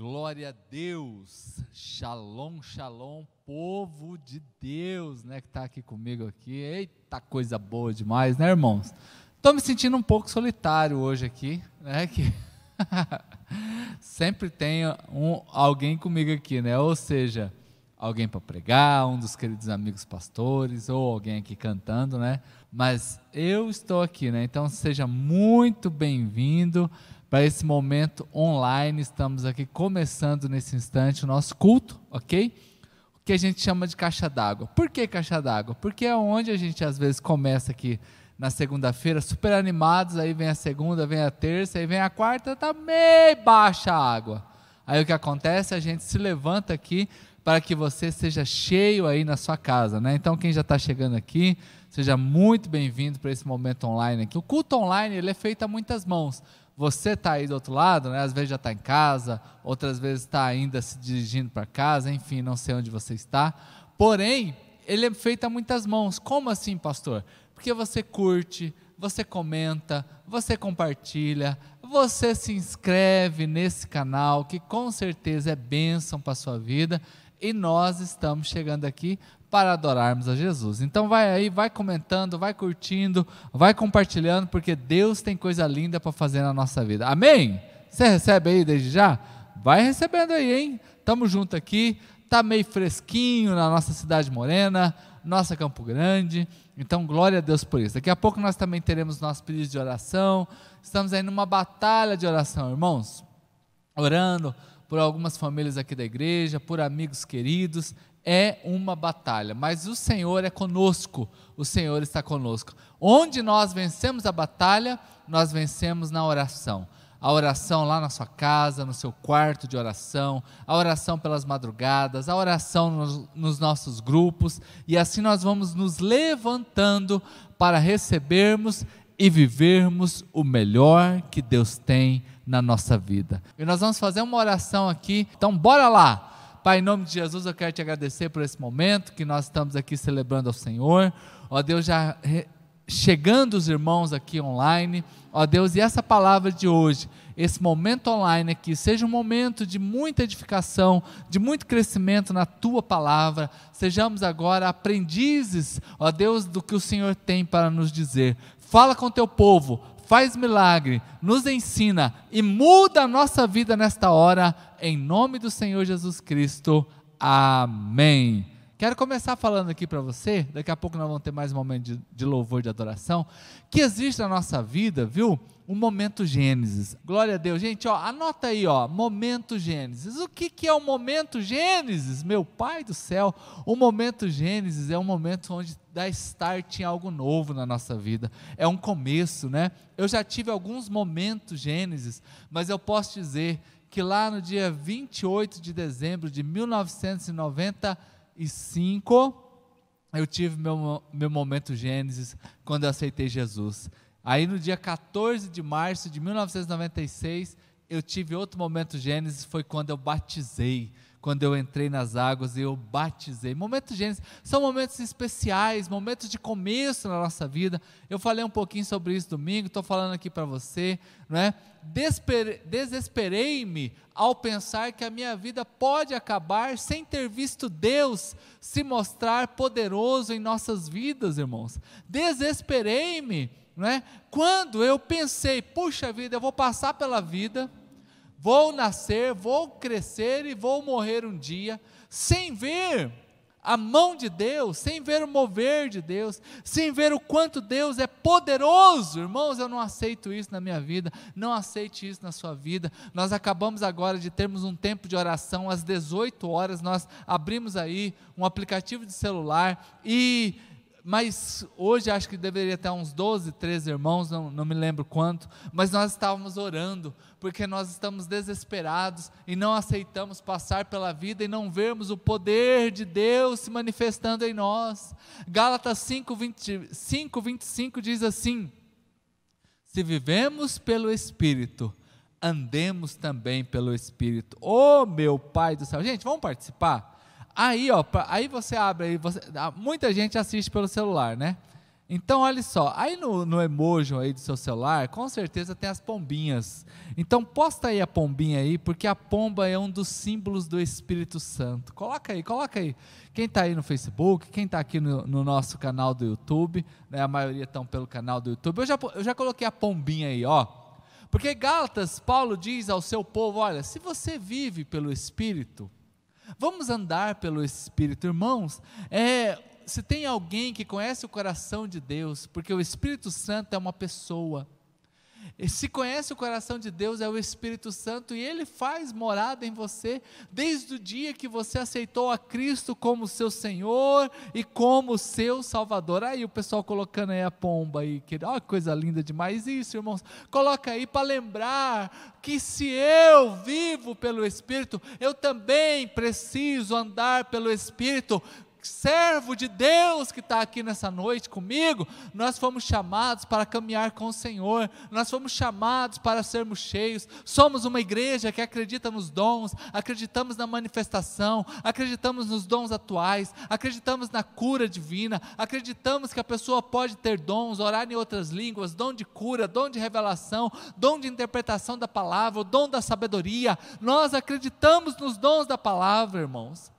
Glória a Deus, shalom, shalom, povo de Deus, né, que está aqui comigo aqui. Eita, coisa boa demais, né, irmãos? Estou me sentindo um pouco solitário hoje aqui, né, que sempre tem um, alguém comigo aqui, né, ou seja, alguém para pregar, um dos queridos amigos pastores, ou alguém aqui cantando, né, mas eu estou aqui, né, então seja muito bem-vindo para esse momento online. Estamos aqui começando nesse instante o nosso culto, ok? O que a gente chama de caixa d'água. Por que caixa d'água? Porque é onde a gente às vezes começa aqui na segunda-feira, super animados, aí vem a segunda, vem a terça, aí vem a quarta, tá meio baixa a água. Aí o que acontece? A gente se levanta aqui para que você seja cheio aí na sua casa, né? Então quem já está chegando aqui, seja muito bem-vindo para esse momento online aqui. O culto online ele é feito a muitas mãos você está aí do outro lado, né? às vezes já está em casa, outras vezes está ainda se dirigindo para casa, enfim, não sei onde você está. Porém, ele é feito a muitas mãos. Como assim, pastor? Porque você curte, você comenta, você compartilha, você se inscreve nesse canal, que com certeza é bênção para a sua vida. E nós estamos chegando aqui para adorarmos a Jesus. Então vai aí, vai comentando, vai curtindo, vai compartilhando, porque Deus tem coisa linda para fazer na nossa vida. Amém? Você recebe aí desde já? Vai recebendo aí, hein? Tamo junto aqui. Tá meio fresquinho na nossa cidade morena, nossa Campo Grande. Então, glória a Deus por isso. Daqui a pouco nós também teremos nosso pedido de oração. Estamos aí numa batalha de oração, irmãos. Orando por algumas famílias aqui da igreja, por amigos queridos é uma batalha, mas o Senhor é conosco, o Senhor está conosco. Onde nós vencemos a batalha, nós vencemos na oração. A oração lá na sua casa, no seu quarto de oração, a oração pelas madrugadas, a oração nos, nos nossos grupos, e assim nós vamos nos levantando para recebermos e vivermos o melhor que Deus tem na nossa vida. E nós vamos fazer uma oração aqui, então bora lá! Pai, em nome de Jesus, eu quero te agradecer por esse momento que nós estamos aqui celebrando ao Senhor. Ó Deus, já chegando os irmãos aqui online. Ó Deus, e essa palavra de hoje, esse momento online aqui, seja um momento de muita edificação, de muito crescimento na tua palavra. Sejamos agora aprendizes, ó Deus, do que o Senhor tem para nos dizer. Fala com teu povo, faz milagre, nos ensina e muda a nossa vida nesta hora, em nome do Senhor Jesus Cristo. Amém. Quero começar falando aqui para você, daqui a pouco nós vamos ter mais um momento de, de louvor, de adoração, que existe na nossa vida, viu? um momento Gênesis. Glória a Deus. Gente, ó, anota aí, ó, momento Gênesis. O que, que é o momento Gênesis? Meu pai do céu, o momento Gênesis é um momento onde dá start em algo novo na nossa vida. É um começo, né? Eu já tive alguns momentos Gênesis, mas eu posso dizer que lá no dia 28 de dezembro de 1995, eu tive meu, meu momento Gênesis quando eu aceitei Jesus. Aí no dia 14 de março de 1996, eu tive outro momento Gênesis, foi quando eu batizei, quando eu entrei nas águas e eu batizei. Momentos Gênesis são momentos especiais, momentos de começo na nossa vida. Eu falei um pouquinho sobre isso domingo, estou falando aqui para você, não é? Desesperei-me ao pensar que a minha vida pode acabar sem ter visto Deus se mostrar poderoso em nossas vidas, irmãos. Desesperei-me não é? Quando eu pensei, puxa vida, eu vou passar pela vida, vou nascer, vou crescer e vou morrer um dia, sem ver a mão de Deus, sem ver o mover de Deus, sem ver o quanto Deus é poderoso. Irmãos, eu não aceito isso na minha vida, não aceite isso na sua vida. Nós acabamos agora de termos um tempo de oração às 18 horas, nós abrimos aí um aplicativo de celular e mas hoje acho que deveria ter uns 12, 13 irmãos, não, não me lembro quanto, mas nós estávamos orando, porque nós estamos desesperados e não aceitamos passar pela vida e não vermos o poder de Deus se manifestando em nós. Gálatas 5, 20, 5 25 diz assim: Se vivemos pelo Espírito, andemos também pelo Espírito. Oh, meu Pai do céu! Gente, vamos participar? Aí, ó, aí você abre, aí você, muita gente assiste pelo celular, né? Então, olha só, aí no, no emoji aí do seu celular, com certeza tem as pombinhas. Então, posta aí a pombinha aí, porque a pomba é um dos símbolos do Espírito Santo. Coloca aí, coloca aí. Quem está aí no Facebook, quem está aqui no, no, nosso canal do YouTube, né, a maioria estão pelo canal do YouTube. Eu já, eu já coloquei a pombinha aí, ó. Porque Gálatas, Paulo diz ao seu povo: olha, se você vive pelo Espírito, vamos andar pelo Espírito. Irmãos, é, se tem alguém que conhece o coração de Deus, porque o Espírito Santo é uma pessoa. E se conhece o coração de Deus, é o Espírito Santo, e ele faz morada em você desde o dia que você aceitou a Cristo como seu Senhor e como seu Salvador. Aí o pessoal colocando aí a pomba aí, que ó, coisa linda demais isso, irmãos. Coloca aí para lembrar que se eu vivo pelo Espírito, eu também preciso andar pelo Espírito servo de Deus que está aqui nessa noite comigo, nós fomos chamados para caminhar com o Senhor, nós fomos chamados para sermos cheios. Somos uma igreja que acredita nos dons, acreditamos na manifestação, acreditamos nos dons atuais, acreditamos na cura divina, acreditamos que a pessoa pode ter dons, orar em outras línguas, dom de cura, dom de revelação, dom de interpretação da palavra, dom da sabedoria. Nós acreditamos nos dons da palavra, irmãos.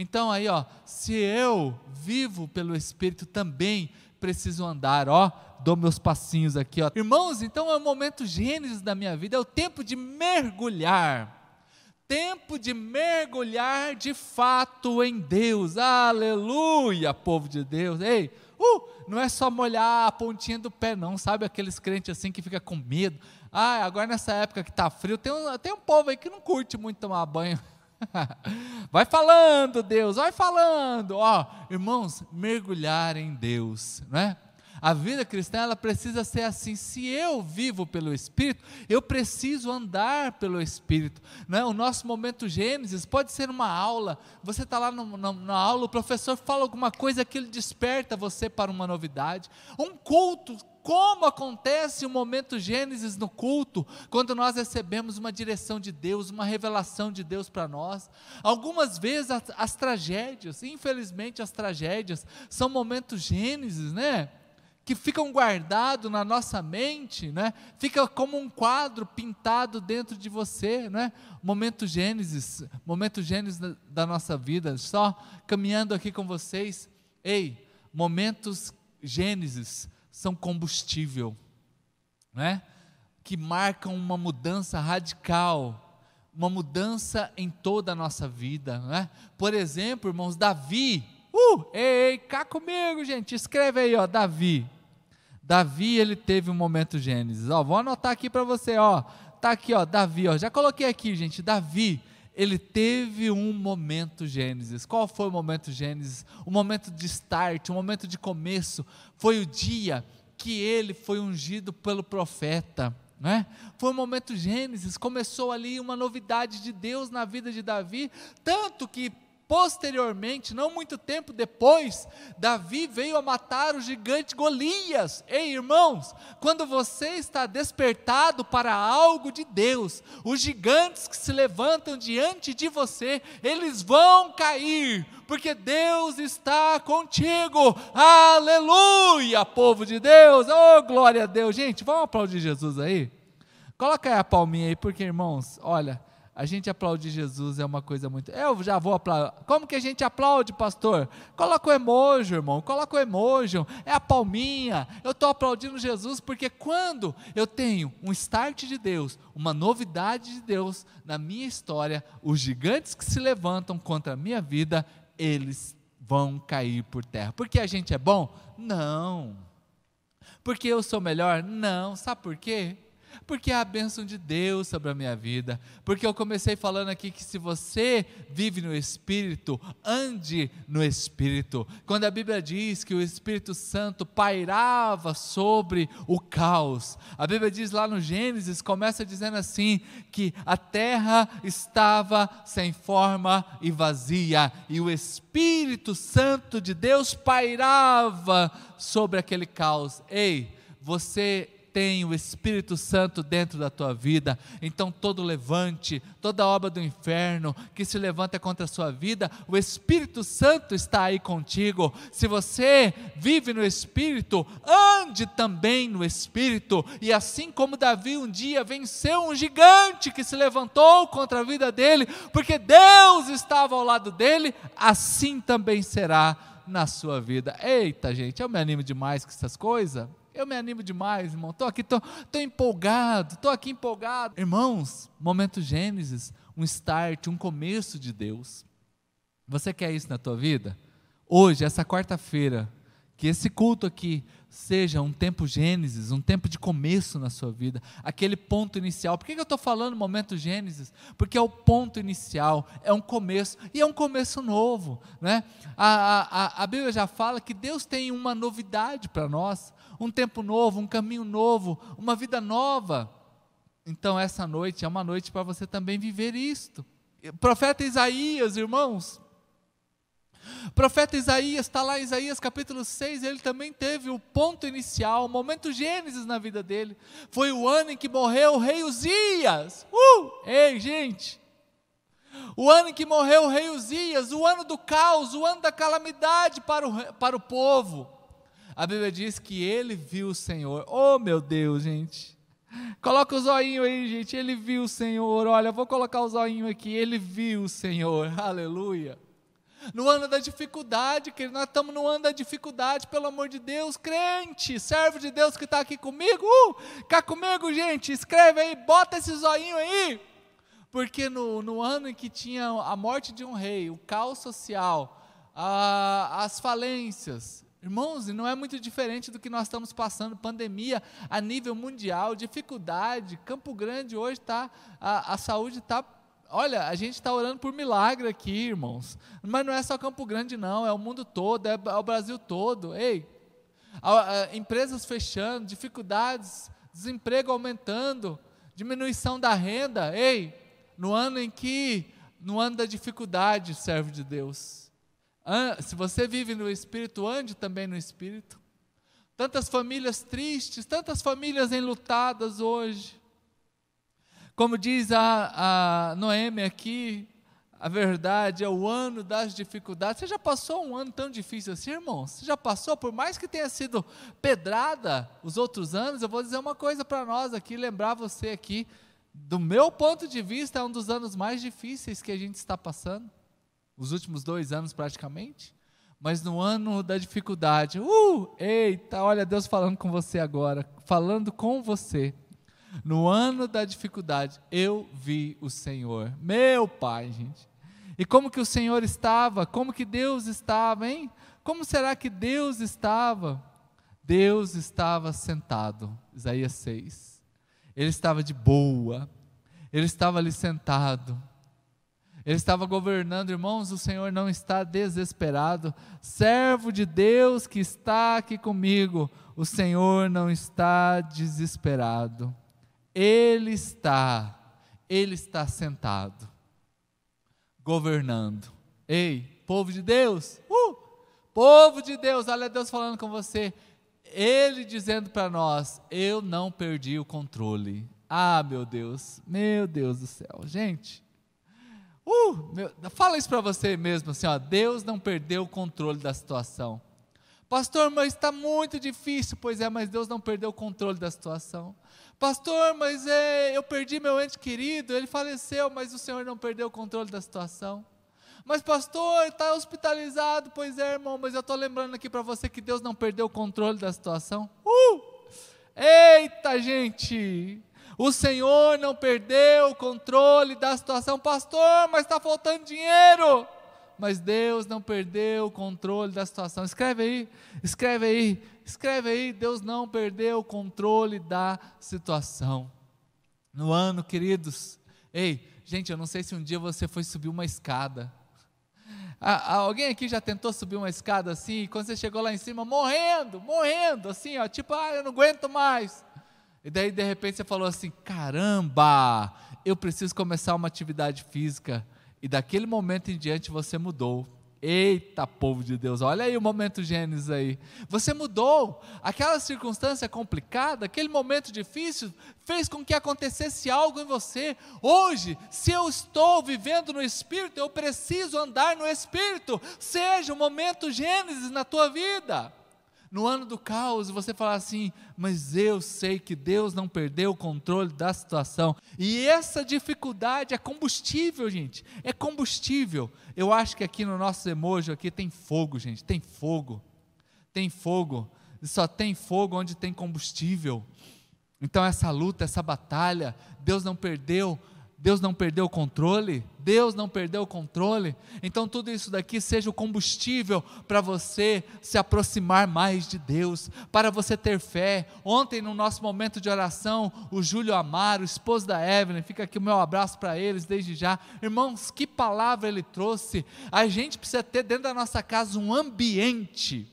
Então aí, ó, se eu vivo pelo Espírito também preciso andar, ó, dou meus passinhos aqui, ó. Irmãos, então é o momento gênesis da minha vida, é o tempo de mergulhar. Tempo de mergulhar de fato em Deus. Aleluia, povo de Deus. Ei, uh, não é só molhar a pontinha do pé, não. Sabe aqueles crentes assim que fica com medo? Ah, agora nessa época que está frio, tem um, tem um povo aí que não curte muito tomar banho. vai falando, Deus, vai falando. Ó, irmãos, mergulhar em Deus, né? A vida cristã ela precisa ser assim. Se eu vivo pelo Espírito, eu preciso andar pelo Espírito. Né? O nosso momento Gênesis pode ser uma aula. Você está lá no, no, na aula, o professor fala alguma coisa que ele desperta você para uma novidade. Um culto como acontece o momento Gênesis no culto, quando nós recebemos uma direção de Deus, uma revelação de Deus para nós. Algumas vezes as, as, tragédias, infelizmente as tragédias, são momentos Gênesis, né? Que ficam guardados na nossa mente, né? Fica como um quadro pintado dentro de você, né? Momento Gênesis, momento Gênesis da, da nossa vida. Só caminhando aqui com vocês, ei, momentos Gênesis são combustível, né? que marcam uma mudança radical, uma mudança em toda a nossa vida. Né? Por exemplo, irmãos, Davi, uh, ei, cá comigo, gente, escreve aí, ó, Davi. Davi, ele teve um momento Gênesis, ó, vou anotar aqui para você, ó, tá aqui, ó, Davi, ó, já coloquei aqui, gente, Davi, ele teve um momento Gênesis. Qual foi o momento Gênesis? O momento de start, o momento de começo. Foi o dia que ele foi ungido pelo profeta. Né? Foi um momento Gênesis, começou ali uma novidade de Deus na vida de Davi, tanto que Posteriormente, não muito tempo depois, Davi veio a matar o gigante Golias. Ei, irmãos, quando você está despertado para algo de Deus, os gigantes que se levantam diante de você, eles vão cair, porque Deus está contigo. Aleluia, povo de Deus. Oh, glória a Deus. Gente, vamos aplaudir Jesus aí? Coloca aí a palminha aí, porque, irmãos, olha, a gente aplaudir Jesus é uma coisa muito. Eu já vou aplaudir. Como que a gente aplaude, pastor? Coloca o emoji, irmão. Coloca o emoji. É a palminha. Eu estou aplaudindo Jesus porque quando eu tenho um start de Deus, uma novidade de Deus na minha história, os gigantes que se levantam contra a minha vida, eles vão cair por terra. Porque a gente é bom? Não. Porque eu sou melhor? Não. Sabe por quê? Porque é a bênção de Deus sobre a minha vida. Porque eu comecei falando aqui que se você vive no Espírito, ande no Espírito. Quando a Bíblia diz que o Espírito Santo pairava sobre o caos, a Bíblia diz lá no Gênesis, começa dizendo assim: que a terra estava sem forma e vazia, e o Espírito Santo de Deus pairava sobre aquele caos. Ei, você tem o Espírito Santo dentro da tua vida. Então, todo levante, toda obra do inferno que se levanta contra a sua vida, o Espírito Santo está aí contigo. Se você vive no Espírito, ande também no Espírito. E assim como Davi um dia venceu um gigante que se levantou contra a vida dele, porque Deus estava ao lado dele, assim também será na sua vida. Eita, gente, eu me animo demais com essas coisas. Eu me animo demais, irmão. Estou aqui, estou empolgado, estou aqui empolgado. Irmãos, momento Gênesis, um start, um começo de Deus. Você quer isso na tua vida? Hoje, essa quarta-feira, que esse culto aqui seja um tempo Gênesis, um tempo de começo na sua vida, aquele ponto inicial. Por que eu estou falando momento Gênesis? Porque é o ponto inicial, é um começo, e é um começo novo. Né? A, a, a Bíblia já fala que Deus tem uma novidade para nós, um tempo novo, um caminho novo, uma vida nova. Então, essa noite é uma noite para você também viver isto. Profeta Isaías, irmãos, profeta Isaías, está lá Isaías capítulo 6, ele também teve o ponto inicial, o momento Gênesis na vida dele. Foi o ano em que morreu o rei Uzias. Uh! Ei, gente! O ano em que morreu o rei Uzias, o ano do caos, o ano da calamidade para o, para o povo. A Bíblia diz que ele viu o Senhor. Oh, meu Deus, gente. Coloca o zoinho aí, gente. Ele viu o Senhor. Olha, vou colocar o zoinho aqui. Ele viu o Senhor. Aleluia no ano da dificuldade, que nós estamos no ano da dificuldade, pelo amor de Deus, crente, servo de Deus que está aqui comigo, uh, cá comigo, gente, escreve aí, bota esse zoinho aí, porque no, no ano em que tinha a morte de um rei, o caos social, a, as falências, irmãos, não é muito diferente do que nós estamos passando, pandemia a nível mundial, dificuldade, Campo Grande hoje está, a, a saúde está Olha, a gente está orando por milagre aqui, irmãos. Mas não é só Campo Grande, não, é o mundo todo, é, o Brasil todo. Ei, a, a, empresas fechando, dificuldades, desemprego aumentando, diminuição da renda. Ei, no ano em que, no ano da dificuldade, servo de Deus. Se você vive no Espírito, ande também no Espírito. Tantas famílias tristes, tantas famílias enlutadas hoje. Como diz a, a Noemi aqui, a verdade é o ano das dificuldades. Você já passou um ano tão difícil assim, irmão? Você já passou, por mais que tenha sido pedrada os outros anos, eu vou dizer uma coisa para nós aqui, lembrar você aqui, do meu ponto de vista, é um dos anos mais difíceis que a gente está passando, os últimos dois anos praticamente. Mas no ano da dificuldade, uh, eita, olha Deus falando com você agora, falando com você. No ano da dificuldade, eu vi o Senhor, meu Pai, gente. E como que o Senhor estava? Como que Deus estava, hein? Como será que Deus estava? Deus estava sentado, Isaías 6. Ele estava de boa, ele estava ali sentado, ele estava governando, irmãos. O Senhor não está desesperado, servo de Deus que está aqui comigo, o Senhor não está desesperado. Ele está, Ele está sentado, governando. Ei, povo de Deus, uh, povo de Deus, olha Deus falando com você. Ele dizendo para nós: Eu não perdi o controle. Ah, meu Deus, meu Deus do céu, gente. Uh, meu, fala isso para você mesmo, assim, ó, Deus não perdeu o controle da situação. Pastor, mas está muito difícil. Pois é, mas Deus não perdeu o controle da situação. Pastor, mas é, eu perdi meu ente querido, ele faleceu, mas o Senhor não perdeu o controle da situação. Mas, pastor, está hospitalizado. Pois é, irmão, mas eu estou lembrando aqui para você que Deus não perdeu o controle da situação. Uh! Eita, gente! O Senhor não perdeu o controle da situação. Pastor, mas está faltando dinheiro mas Deus não perdeu o controle da situação. Escreve aí, escreve aí, escreve aí. Deus não perdeu o controle da situação. No ano, queridos, ei, gente, eu não sei se um dia você foi subir uma escada. Ah, alguém aqui já tentou subir uma escada assim, e quando você chegou lá em cima, morrendo, morrendo, assim, ó, tipo, ah, eu não aguento mais. E daí, de repente, você falou assim: caramba, eu preciso começar uma atividade física e daquele momento em diante você mudou Eita, povo de Deus, olha aí o momento Gênesis aí. Você mudou. Aquela circunstância complicada, aquele momento difícil, fez com que acontecesse algo em você. Hoje, se eu estou vivendo no Espírito, eu preciso andar no Espírito. Seja o momento Gênesis na tua vida no ano do caos, você falar assim, mas eu sei que Deus não perdeu o controle da situação. E essa dificuldade é combustível, gente. É combustível. Eu acho que aqui no nosso emoji aqui tem fogo, gente. Tem fogo. Tem fogo. Só tem fogo onde tem combustível. Então essa luta, essa batalha, Deus não perdeu Deus não perdeu o controle? Deus não perdeu o controle? Então, tudo isso daqui seja o combustível para você se aproximar mais de Deus, para você ter fé. Ontem, no nosso momento de oração, o Júlio Amaro, esposo da Evelyn, fica aqui o meu abraço para eles desde já. Irmãos, que palavra ele trouxe. A gente precisa ter dentro da nossa casa um ambiente.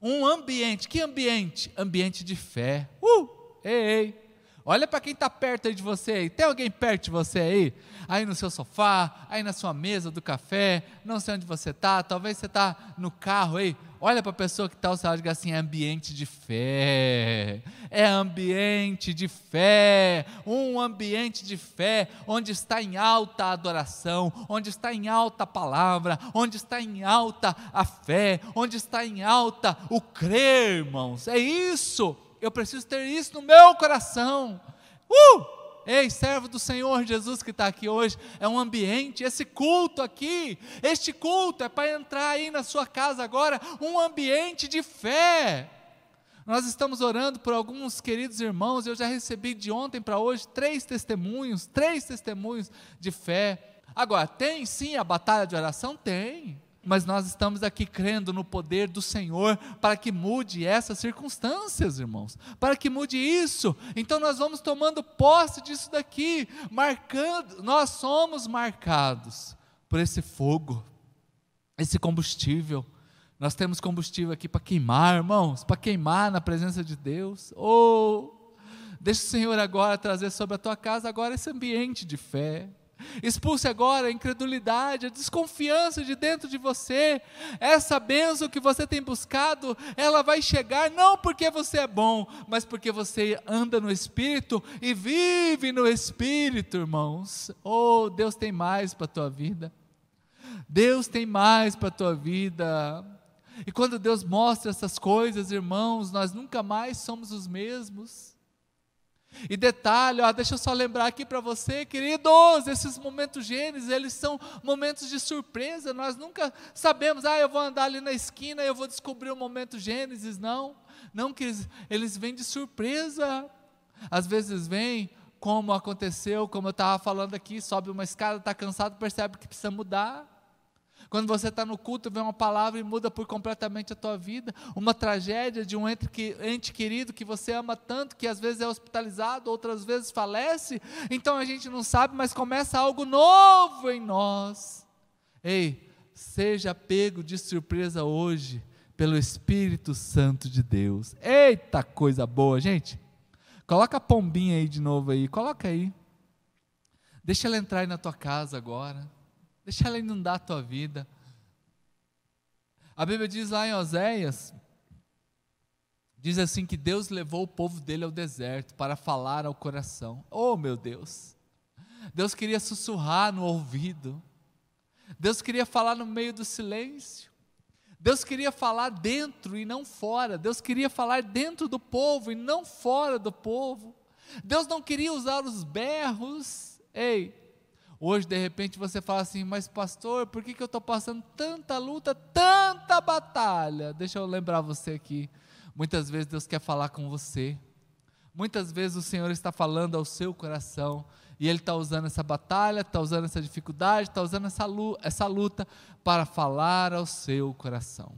Um ambiente. Que ambiente? Ambiente de fé. Uh! Ei, ei. Olha para quem está perto aí de você aí. Tem alguém perto de você aí? Aí no seu sofá, aí na sua mesa do café, não sei onde você está, talvez você está no carro aí. Olha para a pessoa que está ao seu lado e diga assim: é ambiente de fé. É ambiente de fé. Um ambiente de fé onde está em alta adoração, onde está em alta a palavra, onde está em alta a fé, onde está em alta o crer, irmãos. É isso eu preciso ter isso no meu coração. Uh! Ei, servo do Senhor Jesus que está aqui hoje, é um ambiente, esse culto aqui, este culto é para entrar aí na sua casa agora, um ambiente de fé. Nós estamos orando por alguns queridos irmãos, eu já recebi de ontem para hoje três testemunhos, três testemunhos de fé. Agora, tem sim a batalha de oração? Tem mas nós estamos aqui crendo no poder do Senhor para que mude essas circunstâncias, irmãos, para que mude isso. Então nós vamos tomando posse disso daqui, marcando, nós somos marcados por esse fogo, esse combustível. Nós temos combustível aqui para queimar, irmãos, para queimar na presença de Deus. Oh, deixa o Senhor agora trazer sobre a tua casa agora esse ambiente de fé Expulse agora a incredulidade, a desconfiança de dentro de você. Essa bênção que você tem buscado, ela vai chegar não porque você é bom, mas porque você anda no Espírito e vive no Espírito, irmãos. Oh, Deus tem mais para a tua vida. Deus tem mais para a tua vida. E quando Deus mostra essas coisas, irmãos, nós nunca mais somos os mesmos. E detalhe, ó, deixa eu só lembrar aqui para você, queridos, esses momentos gênesis, eles são momentos de surpresa. Nós nunca sabemos, ah, eu vou andar ali na esquina e eu vou descobrir o momento gênesis, não. Não que eles, eles vêm de surpresa. Às vezes vêm como aconteceu, como eu estava falando aqui, sobe uma escada, está cansado, percebe que precisa mudar. Quando você está no culto, vem uma palavra e muda por completamente a tua vida. Uma tragédia de um ente, ente querido que você ama tanto, que às vezes é hospitalizado, outras vezes falece. Então a gente não sabe, mas começa algo novo em nós. Ei, seja pego de surpresa hoje pelo Espírito Santo de Deus. Eita coisa boa, gente. Coloca a pombinha aí de novo aí, coloca aí. Deixa ela entrar aí na tua casa agora. Deixa ela inundar a tua vida. A Bíblia diz lá em Oséias, diz assim que Deus levou o povo dele ao deserto para falar ao coração. Oh, meu Deus! Deus queria sussurrar no ouvido. Deus queria falar no meio do silêncio. Deus queria falar dentro e não fora. Deus queria falar dentro do povo e não fora do povo. Deus não queria usar os berros. Ei, Hoje, de repente, você fala assim: Mas, pastor, por que, que eu estou passando tanta luta, tanta batalha? Deixa eu lembrar você aqui. Muitas vezes Deus quer falar com você. Muitas vezes o Senhor está falando ao seu coração. E Ele está usando essa batalha, está usando essa dificuldade, está usando essa luta, essa luta para falar ao seu coração.